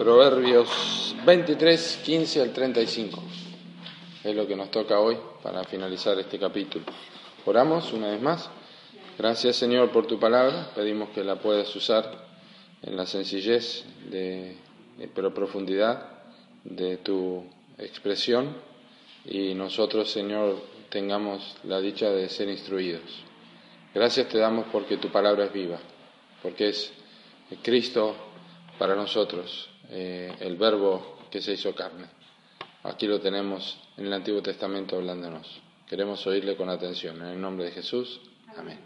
Proverbios 23, 15 al 35. Es lo que nos toca hoy para finalizar este capítulo. Oramos una vez más. Gracias Señor por tu palabra. Pedimos que la puedas usar en la sencillez, de, pero profundidad de tu expresión y nosotros Señor tengamos la dicha de ser instruidos. Gracias te damos porque tu palabra es viva, porque es Cristo para nosotros eh, el verbo que se hizo carne. Aquí lo tenemos en el Antiguo Testamento hablándonos. Queremos oírle con atención. En el nombre de Jesús. Amén.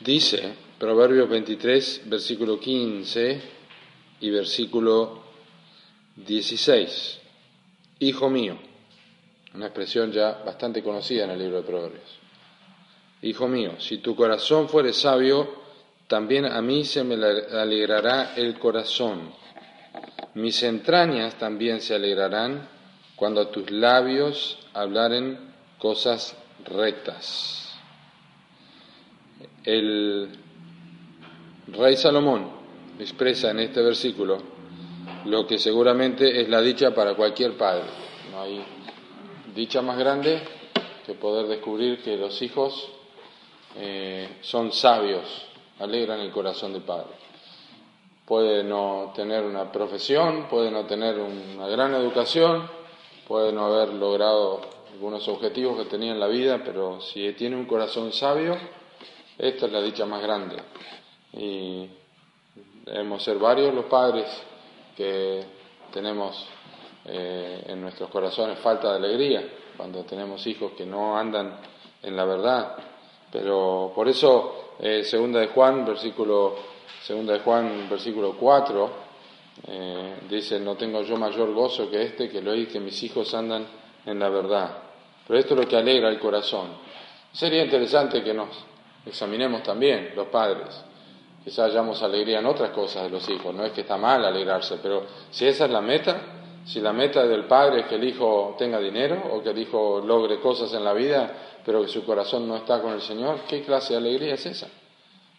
Dice Proverbios 23, versículo 15 y versículo 16. Hijo mío, una expresión ya bastante conocida en el libro de Proverbios. Hijo mío, si tu corazón fuere sabio, también a mí se me alegrará el corazón. Mis entrañas también se alegrarán cuando tus labios hablaren cosas rectas. El rey Salomón expresa en este versículo lo que seguramente es la dicha para cualquier padre. No hay dicha más grande que poder descubrir que los hijos eh, son sabios, alegran el corazón del Padre. Puede no tener una profesión, puede no tener una gran educación, puede no haber logrado algunos objetivos que tenía en la vida, pero si tiene un corazón sabio, esta es la dicha más grande. Y debemos ser varios los padres que tenemos eh, en nuestros corazones falta de alegría cuando tenemos hijos que no andan en la verdad. Pero por eso eh, segunda de Juan, versículo, segunda de Juan, versículo 4, eh, dice, no tengo yo mayor gozo que este, que lo oí que mis hijos andan en la verdad. Pero esto es lo que alegra el corazón. Sería interesante que nos examinemos también, los padres. Quizás hayamos alegría en otras cosas de los hijos, no es que está mal alegrarse, pero si esa es la meta, si la meta del padre es que el hijo tenga dinero o que el hijo logre cosas en la vida, pero que su corazón no está con el Señor, ¿qué clase de alegría es esa?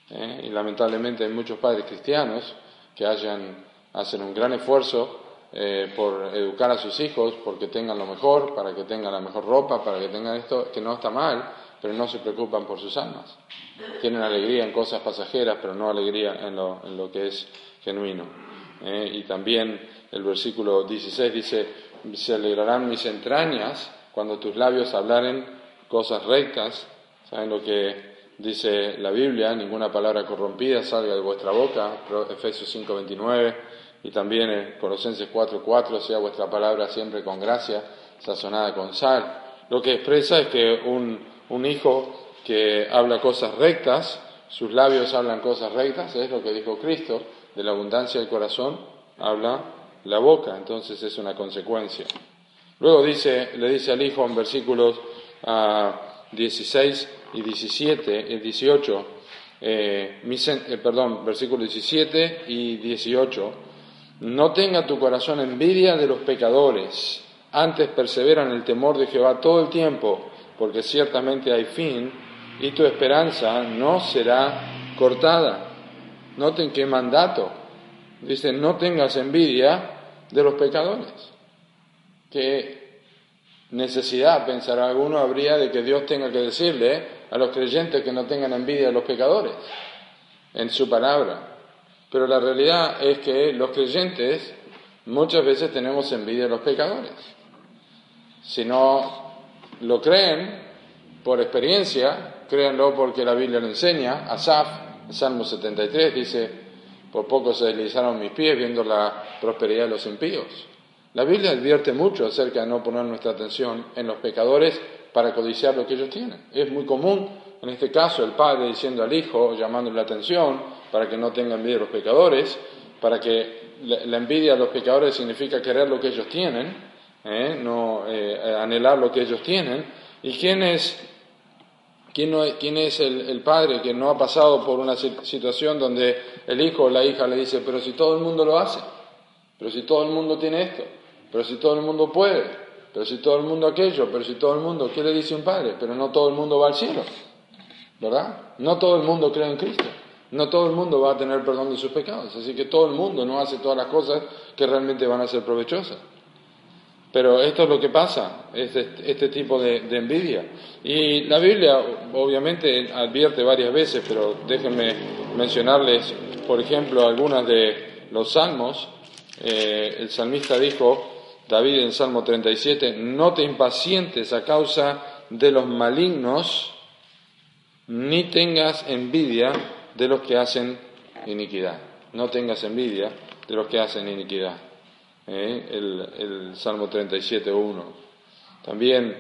¿Eh? Y lamentablemente hay muchos padres cristianos que hacen un gran esfuerzo eh, por educar a sus hijos, porque tengan lo mejor, para que tengan la mejor ropa, para que tengan esto, que no está mal, pero no se preocupan por sus almas. Tienen alegría en cosas pasajeras, pero no alegría en lo, en lo que es genuino. ¿Eh? Y también el versículo 16 dice, se alegrarán mis entrañas cuando tus labios hablaren cosas rectas, ¿saben lo que dice la Biblia? Ninguna palabra corrompida salga de vuestra boca, Efesios 5:29, y también en Colosenses 4:4, sea vuestra palabra siempre con gracia, sazonada con sal. Lo que expresa es que un, un hijo que habla cosas rectas, sus labios hablan cosas rectas, es lo que dijo Cristo, de la abundancia del corazón habla la boca, entonces es una consecuencia. Luego dice, le dice al hijo en versículos 16 y 17, 18, eh, eh, eh, perdón, versículo 17 y 18, no tenga tu corazón envidia de los pecadores, antes persevera en el temor de Jehová todo el tiempo, porque ciertamente hay fin y tu esperanza no será cortada. Noten qué mandato. Dice, no tengas envidia de los pecadores. Que necesidad, pensará alguno, habría de que Dios tenga que decirle a los creyentes que no tengan envidia de los pecadores en su palabra. Pero la realidad es que los creyentes muchas veces tenemos envidia de los pecadores. Si no lo creen por experiencia, créanlo porque la Biblia lo enseña. Asaf, Salmo 73, dice, por poco se deslizaron mis pies viendo la prosperidad de los impíos. La Biblia advierte mucho acerca de no poner nuestra atención en los pecadores para codiciar lo que ellos tienen. Es muy común, en este caso, el padre diciendo al hijo, llamándole la atención, para que no tenga envidia de los pecadores, para que la, envidia de los pecadores significa querer lo que ellos tienen, ¿eh? no eh, anhelar lo que ellos tienen. ¿Y quién es, quién es el, el, padre que no ha pasado por una situación donde el hijo o la hija le dice, pero si todo el mundo lo hace, pero si todo el mundo tiene esto, pero si todo el mundo puede, pero si todo el mundo aquello, pero si todo el mundo, ¿qué le dice un padre? Pero no todo el mundo va al cielo, ¿verdad? No todo el mundo cree en Cristo. No todo el mundo va a tener perdón de sus pecados, así que todo el mundo no hace todas las cosas que realmente van a ser provechosas. Pero esto es lo que pasa, este, este tipo de, envidia. Y la Biblia obviamente advierte varias veces, pero déjenme mencionarles, por ejemplo, algunas de los salmos. Eh, el salmista dijo, David en Salmo 37, no te impacientes a causa de los malignos, ni tengas envidia de los que hacen iniquidad. No tengas envidia de los que hacen iniquidad. ¿Eh? El, el, Salmo 37, 1. También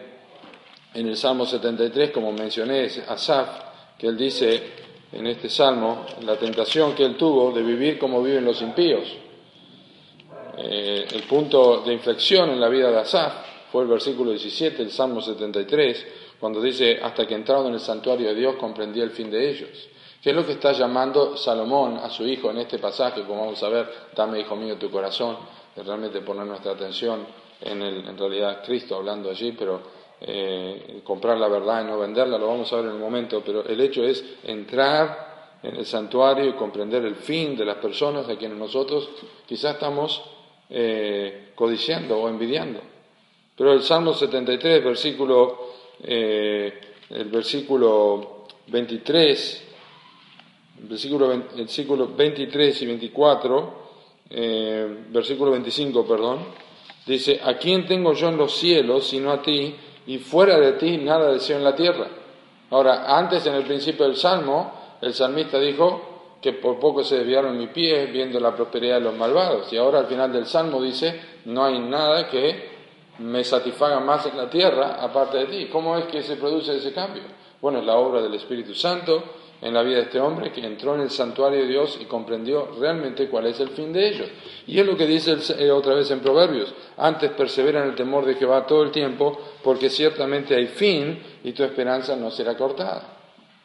en el Salmo 73, como mencioné, es Asaf, que él dice en este Salmo, la tentación que él tuvo de vivir como viven los impíos. Eh, el punto de inflexión en la vida de Asaf fue el versículo 17, el Salmo 73, cuando dice, hasta que entraron en el santuario de Dios comprendí el fin de ellos. ¿Qué es lo que está llamando Salomón a su hijo en este pasaje? Como vamos a ver, dame, hijo mío, tu corazón, realmente poner nuestra atención en, el, en realidad Cristo hablando allí, pero eh, comprar la verdad y no venderla, lo vamos a ver en un momento, pero el hecho es entrar en el santuario y comprender el fin de las personas a quienes nosotros quizás estamos eh, codiciando o envidiando. Pero el Salmo 73, versículo, eh, el versículo 23, versículo, versículo 23 y 24, eh, versículo 25, perdón, dice, ¿a quién tengo yo en los cielos sino a ti? Y fuera de ti nada deseo en la tierra. Ahora, antes en el principio del Salmo, el salmista dijo que por poco se desviaron mis pies viendo la prosperidad de los malvados. Y ahora al final del Salmo dice, no hay nada que me satisfaga más en la tierra aparte de ti. ¿Cómo es que se produce ese cambio? Bueno, es la obra del Espíritu Santo, en la vida de este hombre que entró en el santuario de Dios y comprendió realmente cuál es el fin de ellos. Y es lo que dice eh, otra vez en Proverbios, antes persevera en el temor de Jehová todo el tiempo, porque ciertamente hay fin y tu esperanza no será cortada.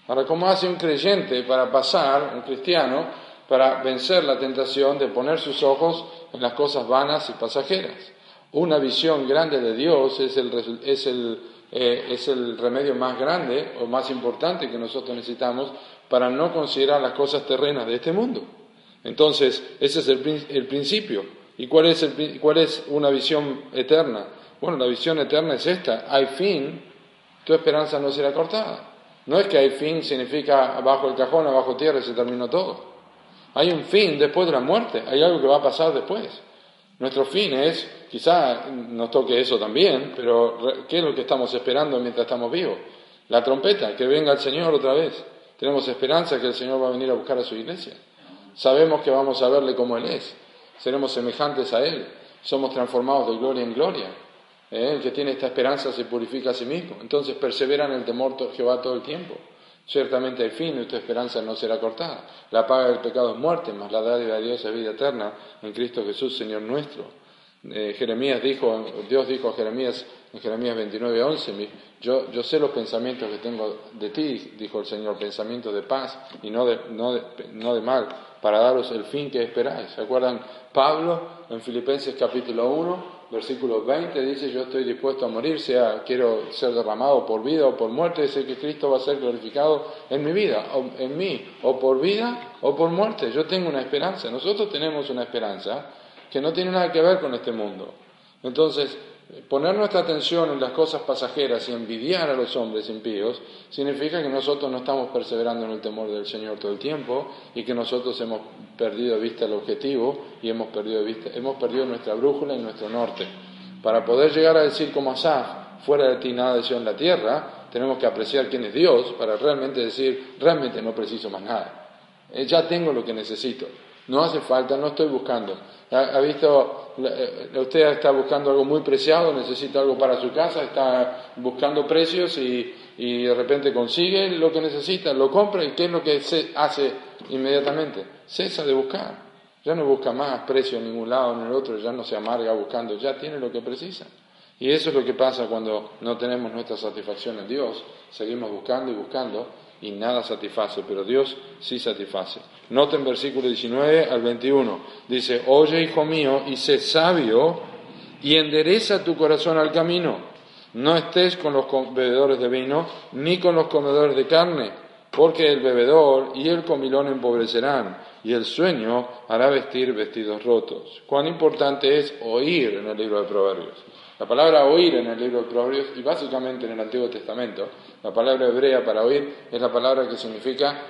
Ahora, ¿cómo hace un creyente para pasar, un cristiano, para vencer la tentación de poner sus ojos en las cosas vanas y pasajeras? Una visión grande de Dios es el, es el eh, es el remedio más grande o más importante que nosotros necesitamos para no considerar las cosas terrenas de este mundo. Entonces, ese es el, principio. ¿Y cuál es, cuál es una visión eterna? Bueno, la visión eterna es esta. Hay fin, tu esperanza no será cortada. No es que hay fin significa abajo el cajón, abajo tierra y se terminó todo. Hay un fin después de la muerte, hay algo que va a pasar después. Nuestro fin es Quizá nos toque eso también, pero ¿qué es lo que estamos esperando mientras estamos vivos? La trompeta, que venga el Señor otra vez. Tenemos esperanza que el Señor va a venir a buscar a su iglesia. Sabemos que vamos a verle como Él es. Seremos semejantes a Él. Somos transformados de gloria en gloria. ¿Eh? El que tiene esta esperanza se purifica a sí mismo. Entonces persevera en el temor de Jehová todo el tiempo. Ciertamente el fin tu esperanza no será cortada. La paga del pecado es muerte, mas la dádiva de Dios es vida eterna en Cristo Jesús, Señor nuestro. Eh, Jeremías dijo, Dios dijo a Jeremías en Jeremías 29, 11, yo, yo sé los pensamientos que tengo de ti, dijo el Señor, pensamientos de paz y no de, no de, no de mal, para daros el fin que esperáis. ¿Se acuerdan? Pablo en Filipenses capítulo 1, versículo 20 dice, yo estoy dispuesto a morir, sea quiero ser derramado por vida o por muerte, sé que Cristo va a ser glorificado en mi vida, o en mí, o por vida o por muerte. Yo tengo una esperanza, nosotros tenemos una esperanza que no tiene nada que ver con este mundo. Entonces, poner nuestra atención en las cosas pasajeras y envidiar a los hombres impíos significa que nosotros no estamos perseverando en el temor del Señor todo el tiempo y que nosotros hemos perdido de vista el objetivo y hemos perdido, de vista, hemos perdido nuestra brújula y nuestro norte. Para poder llegar a decir como Asaf, fuera de ti nada deseo en la tierra, tenemos que apreciar quién es Dios para realmente decir, realmente no preciso más nada. Eh, ya tengo lo que necesito. No hace falta, no estoy buscando. ¿Ha, visto, eh, usted está buscando algo muy preciado, necesita algo para su casa, está buscando precios y, de repente consigue lo que necesita, lo compra y ¿qué es lo que se hace inmediatamente? Cesa de buscar. Ya no busca más precio en ningún lado ni en el otro, ya no se amarga buscando, ya tiene lo que precisa. Y eso es lo que pasa cuando no tenemos nuestra satisfacción en Dios. Seguimos buscando y buscando y nada satisface, pero Dios sí satisface. Noten versículo 19 al 21. Dice, oye hijo mío y sé sabio y endereza tu corazón al camino. No estés con los bebedores de vino ni con los comedores de carne, porque el bebedor y el comilón empobrecerán y el sueño hará vestir vestidos rotos. Cuán importante es oír en el libro de Proverbios. La palabra oír en el libro de Proverbios y básicamente en el Antiguo Testamento, la palabra hebrea para oír es la palabra que significa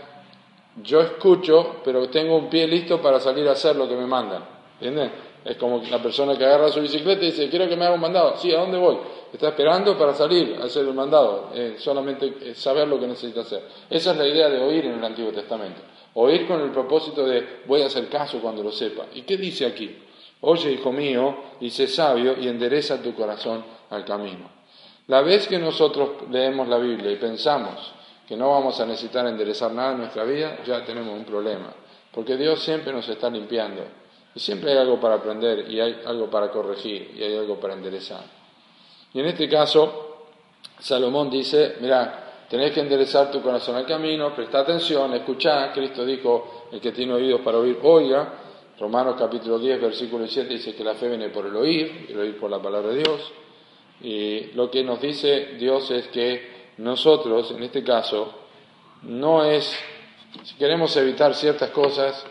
yo escucho, pero tengo un pie listo para salir a hacer lo que me mandan. ¿Entienden? Es como la persona que agarra su bicicleta y dice, quiero que me haga un mandado. Sí, ¿a dónde voy? Está esperando para salir a hacer el mandado, eh, solamente saber lo que necesita hacer. Esa es la idea de oír en el Antiguo Testamento. Oír con el propósito de voy a hacer caso cuando lo sepa. ¿Y qué dice aquí? Oye, hijo mío, y sé sabio y endereza tu corazón al camino. La vez que nosotros leemos la Biblia y pensamos que no vamos a necesitar enderezar nada en nuestra vida, ya tenemos un problema. Porque Dios siempre nos está limpiando. Y siempre hay algo para aprender y hay algo para corregir y hay algo para enderezar. Y en este caso, Salomón dice, mira, tenés que enderezar tu corazón al camino, presta atención, escuchá. Cristo dijo, el que tiene oídos para oír, oiga. Romanos capítulo 10, versículo 7 dice que la fe viene por el oír, el oír por la palabra de Dios. Y lo que nos dice Dios es que nosotros, en este caso, no es, si queremos evitar ciertas cosas,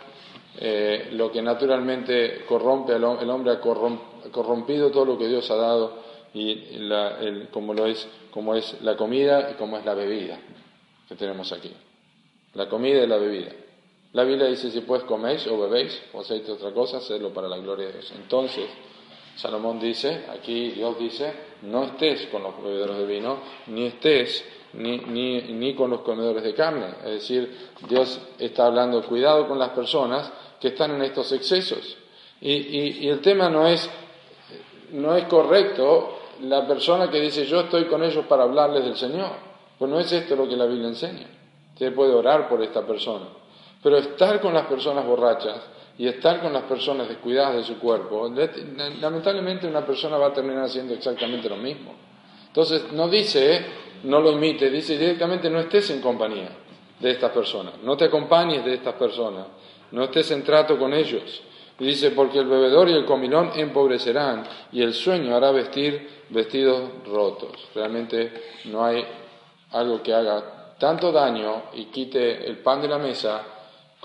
eh, lo que naturalmente corrompe al el hombre ha corrompido todo lo que Dios ha dado, y como, lo es, como es la comida y como es la bebida que tenemos aquí. La comida y la bebida. La Biblia dice, si pues coméis o bebéis o hacéis otra cosa, hacedlo para la gloria de Dios. Entonces, Salomón dice, aquí Dios dice, no estés con los bebedores de vino, ni estés ni, ni, ni, con los comedores de carne. Es decir, Dios está hablando, cuidado con las personas que están en estos excesos. Y, y, y el tema no es, no es correcto la persona que dice, yo estoy con ellos para hablarles del Señor. Pues no es esto lo que la Biblia enseña. Usted puede orar por esta persona. Pero estar con las personas borrachas y estar con las personas descuidadas de su cuerpo, lamentablemente una persona va a terminar haciendo exactamente lo mismo. Entonces no dice, no lo imite, dice directamente no estés en compañía de estas personas, no te acompañes de estas personas, no estés en trato con ellos. Y dice, porque el bebedor y el comilón empobrecerán y el sueño hará vestir vestidos rotos. Realmente no hay algo que haga tanto daño y quite el pan de la mesa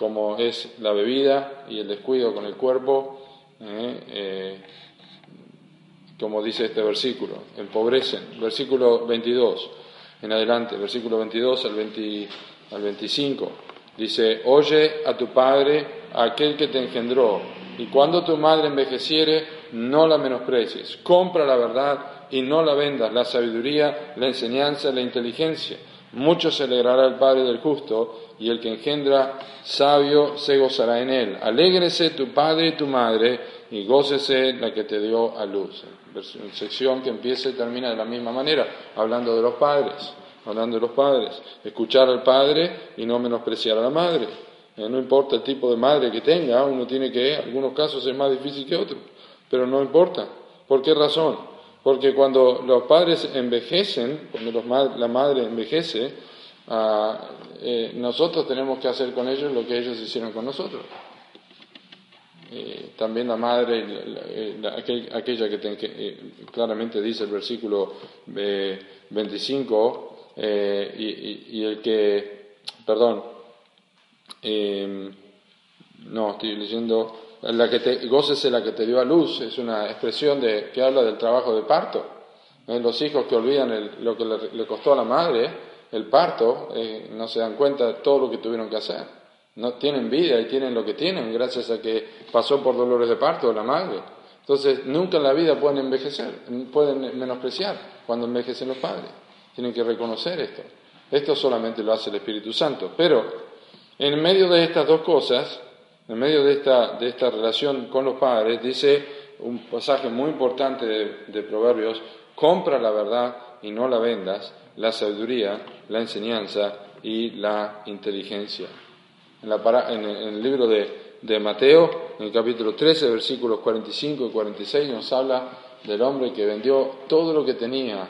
como es la bebida y el descuido con el cuerpo, eh, eh, como dice este versículo, empobrecen. Versículo 22 en adelante, versículo 22 al, al 25, dice, oye a tu padre, a aquel que te engendró, y cuando tu madre envejeciere, no la menosprecies, compra la verdad y no la vendas, la sabiduría, la enseñanza, la inteligencia. Mucho se alegrará el Padre del justo, y el que engendra sabio se gozará en él. Alégrese tu padre y tu madre, y gócese la que te dio a luz. Sección que empieza y termina de la misma manera, hablando de los padres, hablando de los padres. Escuchar al padre y no menospreciar a la madre. Eh, no importa el tipo de madre que tenga, uno tiene que, en algunos casos es más difícil que otros, pero no importa. ¿Por qué razón? Porque cuando los padres envejecen, cuando la madre envejece, eh, nosotros tenemos que hacer con ellos lo que ellos hicieron con nosotros. Eh, también la madre, aquella que, claramente dice el versículo 25, y, y, el que, perdón, no, estoy leyendo la que te, gócese la que te dio a luz, es una expresión de, que habla del trabajo de parto. Los hijos que olvidan lo que le, costó a la madre, el parto, eh, no se dan cuenta de todo lo que tuvieron que hacer. No tienen vida y tienen lo que tienen gracias a que pasó por dolores de parto la madre. Entonces, nunca en la vida pueden envejecer, pueden menospreciar cuando envejecen los padres. Tienen que reconocer esto. Esto solamente lo hace el Espíritu Santo. Pero, en medio de estas dos cosas, en medio de esta, de esta relación con los padres, dice un pasaje muy importante de, Proverbios, compra la verdad y no la vendas, la sabiduría, la enseñanza y la inteligencia. En, el libro de, de, Mateo, en el capítulo 13, versículos 45 y 46, nos habla del hombre que vendió todo lo que tenía,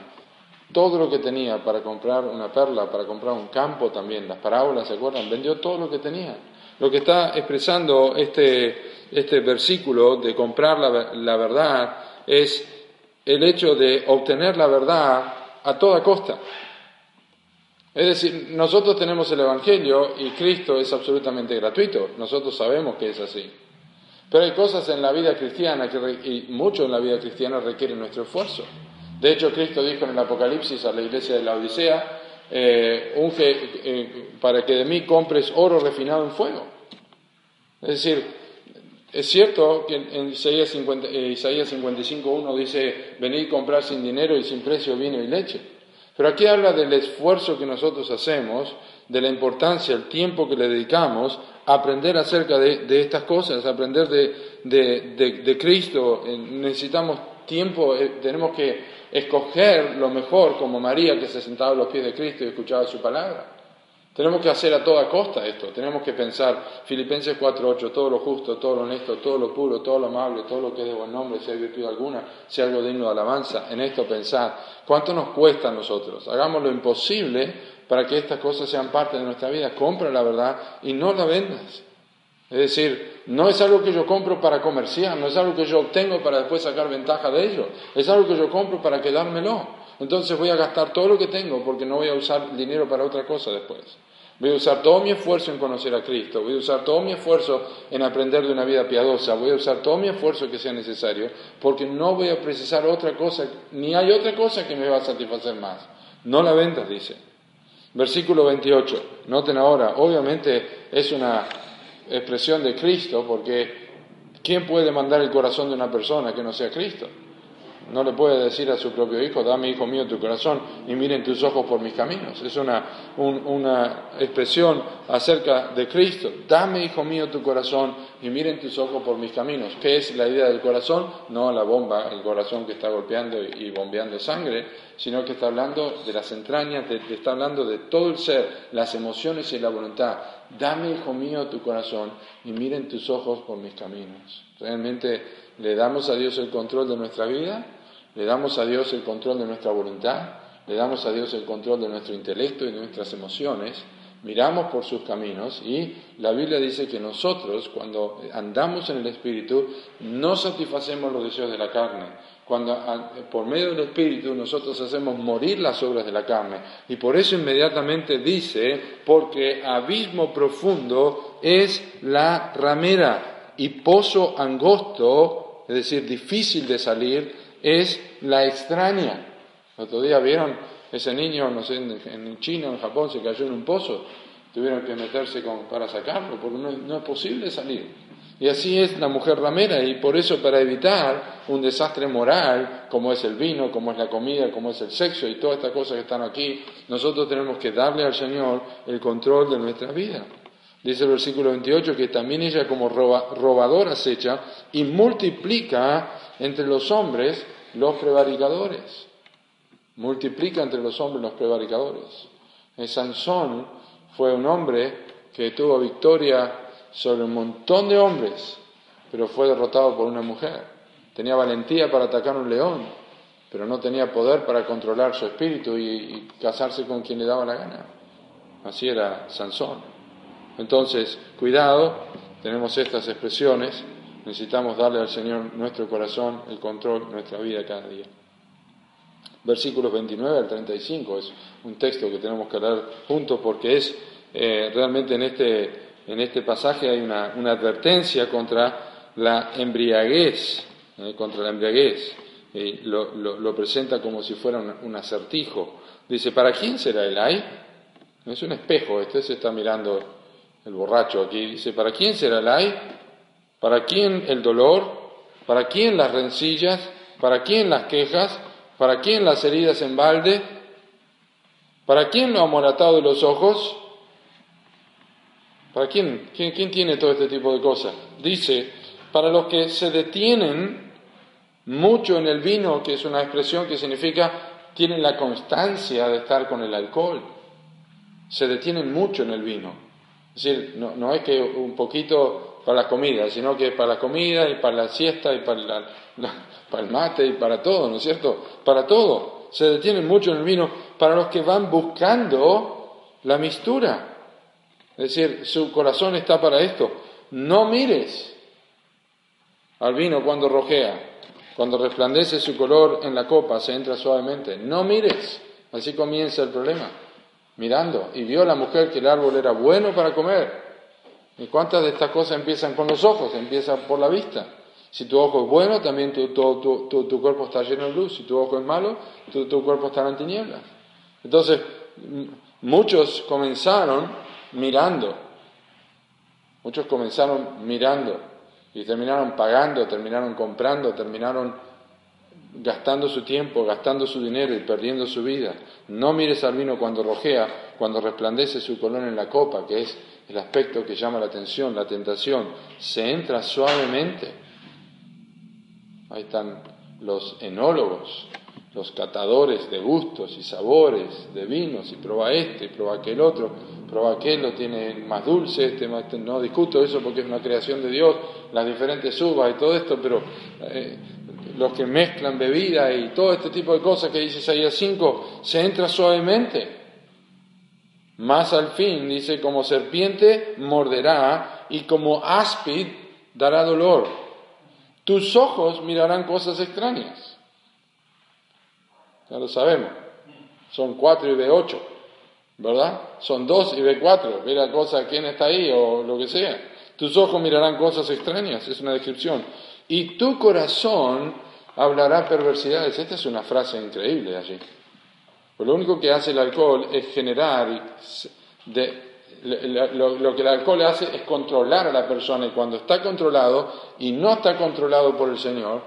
todo lo que tenía para comprar una perla, para comprar un campo también. Las parábolas, ¿se acuerdan? Vendió todo lo que tenía lo que está expresando este, este versículo de comprar la, la verdad es el hecho de obtener la verdad a toda costa. Es decir, nosotros tenemos el Evangelio y Cristo es absolutamente gratuito. Nosotros sabemos que es así. Pero hay cosas en la vida cristiana que, y mucho en la vida cristiana requieren nuestro esfuerzo. De hecho, Cristo dijo en el Apocalipsis a la iglesia de la Odisea, eh, unge eh, para que de mí compres oro refinado en fuego. Es decir, es cierto que en Isaías, 50, eh, Isaías 55.1 dice, venid comprar sin dinero y sin precio vino y leche. Pero aquí habla del esfuerzo que nosotros hacemos, de la importancia, el tiempo que le dedicamos a aprender acerca de, estas cosas, aprender de, de Cristo. Necesitamos tiempo, tenemos que escoger lo mejor, como María que se sentaba a los pies de Cristo y escuchaba su palabra. Tenemos que hacer a toda costa esto, tenemos que pensar, Filipenses 4.8, todo lo justo, todo lo honesto, todo lo puro, todo lo amable, todo lo que es de buen nombre, si hay virtud alguna, si algo digno de alabanza, en esto pensar. ¿Cuánto nos cuesta a nosotros? Hagamos lo imposible para que estas cosas sean parte de nuestra vida. Compra la verdad y no la vendas. Es decir, no es algo que yo compro para comerciar, no es algo que yo obtengo para después sacar ventaja de ello, es algo que yo compro para quedármelo. Entonces voy a gastar todo lo que tengo porque no voy a usar dinero para otra cosa después. Voy a usar todo mi esfuerzo en conocer a Cristo, voy a usar todo mi esfuerzo en aprender de una vida piadosa, voy a usar todo mi esfuerzo que sea necesario, porque no voy a precisar otra cosa, ni hay otra cosa que me va a satisfacer más. No la vendas, dice. Versículo 28. Noten ahora, obviamente es una expresión de Cristo, porque ¿quién puede mandar el corazón de una persona que no sea Cristo? No le puede decir a su propio hijo, dame hijo mío tu corazón y miren tus ojos por mis caminos. Es una, una expresión acerca de Cristo. Dame hijo mío tu corazón y miren tus ojos por mis caminos. ¿Qué es la idea del corazón? No la bomba, el corazón que está golpeando y bombeando sangre, sino que está hablando de las entrañas, está hablando de todo el ser, las emociones y la voluntad. Dame hijo mío tu corazón y miren tus ojos por mis caminos. Realmente le damos a Dios el control de nuestra vida le damos a Dios el control de nuestra voluntad, le damos a Dios el control de nuestro intelecto y nuestras emociones, miramos por sus caminos y la Biblia dice que nosotros cuando andamos en el Espíritu no satisfacemos los deseos de la carne. Cuando por medio del Espíritu nosotros hacemos morir las obras de la carne. Y por eso inmediatamente dice, porque abismo profundo es la ramera y pozo angosto, es decir, difícil de salir, es la extraña. El otro día vieron ese niño, no sé, en China o en Japón se cayó en un pozo, tuvieron que meterse para sacarlo, porque no, es posible salir. Y así es la mujer ramera, y por eso para evitar un desastre moral, como es el vino, como es la comida, como es el sexo y todas estas cosas que están aquí, nosotros tenemos que darle al Señor el control de nuestra vida. Dice el versículo 28 que también ella como robadora acecha y multiplica entre los hombres los prevaricadores. Multiplica entre los hombres los prevaricadores. Sansón fue un hombre que tuvo victoria sobre un montón de hombres, pero fue derrotado por una mujer. Tenía valentía para atacar a un león, pero no tenía poder para controlar su espíritu y casarse con quien le daba la gana. Así era Sansón. Entonces, cuidado, tenemos estas expresiones Necesitamos darle al Señor nuestro corazón el control nuestra vida cada día. Versículos 29 al 35 es un texto que tenemos que leer juntos porque es eh, realmente en este, en este pasaje hay una, advertencia contra la embriaguez, eh, contra la embriaguez. Y lo, presenta como si fuera un, acertijo. Dice, ¿para quién será el ay? Es un espejo, este se está mirando el borracho aquí. Dice, ¿para quién será el ay? ¿Para quién el dolor? ¿Para quién las rencillas? ¿Para quién las quejas? ¿Para quién las heridas en balde? ¿Para quién lo amoratado de los ojos? ¿Para quién? quién? ¿Quién tiene todo este tipo de cosas? Dice, para los que se detienen mucho en el vino, que es una expresión que significa tienen la constancia de estar con el alcohol, se detienen mucho en el vino. Es decir, no, no es que un poquito para la comida, sino que para la comida y para la siesta y para, para el mate y para todo, ¿no es cierto? Para todo. Se detienen mucho en el vino para los que van buscando la mistura. Es decir, su corazón está para esto. No mires al vino cuando rojea, cuando resplandece su color en la copa, se entra suavemente. No mires. Así comienza el problema. Mirando. Y vio la mujer que el árbol era bueno para comer. ¿Y cuántas de estas cosas empiezan con los ojos? Empiezan por la vista. Si tu ojo es bueno, también tu, tu, cuerpo está lleno de luz. Si tu ojo es malo, tu, cuerpo está en tinieblas. Entonces, muchos comenzaron mirando. Muchos comenzaron mirando y terminaron pagando, terminaron comprando, terminaron gastando su tiempo, gastando su dinero y perdiendo su vida. No mires al vino cuando rojea, cuando resplandece su color en la copa, que es el aspecto que llama la atención, la tentación. Se entra suavemente. Ahí están los enólogos, los catadores de gustos y sabores de vinos, y prueba este, y prueba aquel otro, prueba aquel, lo tiene más dulce, este, este, no discuto eso porque es una creación de Dios, las diferentes uvas y todo esto, pero eh, los que mezclan bebida y todo este tipo de cosas que dice Isaías 5, se entra suavemente. Más al fin, dice, como serpiente morderá y como áspid dará dolor. Tus ojos mirarán cosas extrañas. Ya lo sabemos. Son cuatro y de ocho. ¿verdad? Son dos y ve cuatro, ve la cosa, quién está ahí o lo que sea. Tus ojos mirarán cosas extrañas, es una descripción. Y tu corazón hablará perversidades. Esta es una frase increíble allí. Pues lo único que hace el alcohol es generar, lo, que el alcohol hace es controlar a la persona y cuando está controlado y no está controlado por el Señor,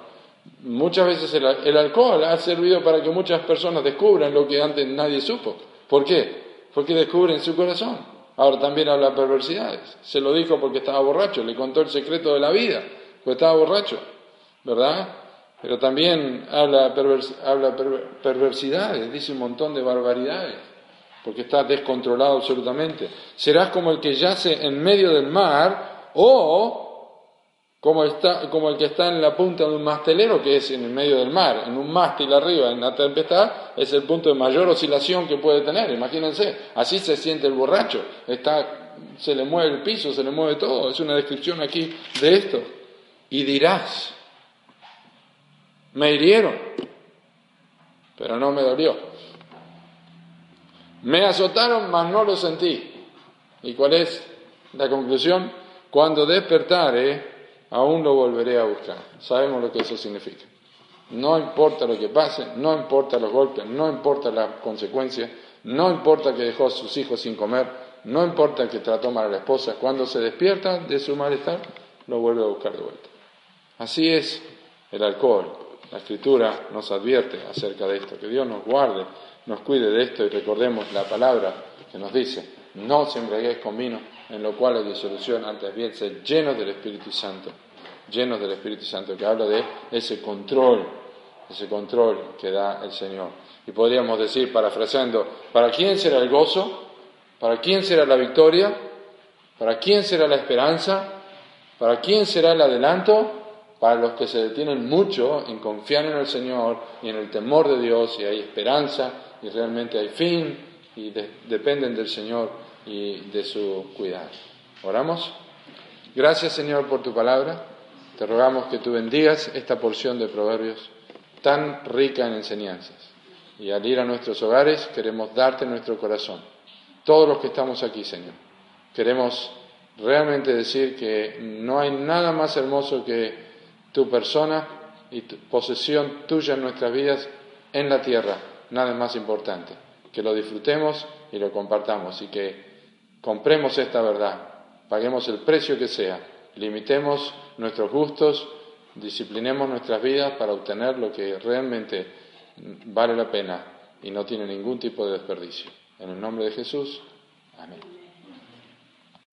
muchas veces el, el alcohol ha servido para que muchas personas descubran lo que antes nadie supo. ¿Por qué? porque descubre en su corazón. Ahora también habla perversidades. Se lo dijo porque estaba borracho, le contó el secreto de la vida, porque estaba borracho, ¿verdad? Pero también habla, habla perversidades, dice un montón de barbaridades, porque está descontrolado absolutamente. Serás como el que yace en medio del mar o como, está, como el que está en la punta de un mastelero, que es en el medio del mar, en un mástil arriba, en la tempestad, es el punto de mayor oscilación que puede tener. Imagínense, así se siente el borracho, está, se le mueve el piso, se le mueve todo. Es una descripción aquí de esto. Y dirás, me hirieron, pero no me dolió. Me azotaron, mas no lo sentí. ¿Y cuál es la conclusión? Cuando despertare, aún lo volveré a buscar. Sabemos lo que eso significa. No importa lo que pase, no importa los golpes, no importa las consecuencias, no importa que dejó a sus hijos sin comer, no importa que trató mal a la esposa, cuando se despierta de su malestar, lo vuelve a buscar de vuelta. Así es el alcohol. La escritura nos advierte acerca de esto, que Dios nos guarde, nos cuide de esto y recordemos la palabra que nos dice, no se embriaguéis con vino, en lo cual hay disolución, antes bien ser llenos del Espíritu Santo, llenos del Espíritu Santo, que habla de ese control, ese control que da el Señor. Y podríamos decir, parafraseando, ¿para quién será el gozo? ¿Para quién será la victoria? ¿Para quién será la esperanza? ¿Para quién será el adelanto? Para los que se detienen mucho en confiar en el Señor y en el temor de Dios y hay esperanza y realmente hay fin y dependen del Señor y de su cuidado. ¿Oramos? Gracias Señor por tu palabra. Te rogamos que tú bendigas esta porción de proverbios tan rica en enseñanzas. Y al ir a nuestros hogares queremos darte nuestro corazón. Todos los que estamos aquí, Señor. Queremos realmente decir que no hay nada más hermoso que tu persona y tu posesión tuya en nuestras vidas en la tierra. Nada más importante. Que lo disfrutemos y lo compartamos y que compremos esta verdad, paguemos el precio que sea, limitemos nuestros gustos, disciplinemos nuestras vidas para obtener lo que realmente vale la pena y no tiene ningún tipo de desperdicio. En el nombre de Jesús, amén.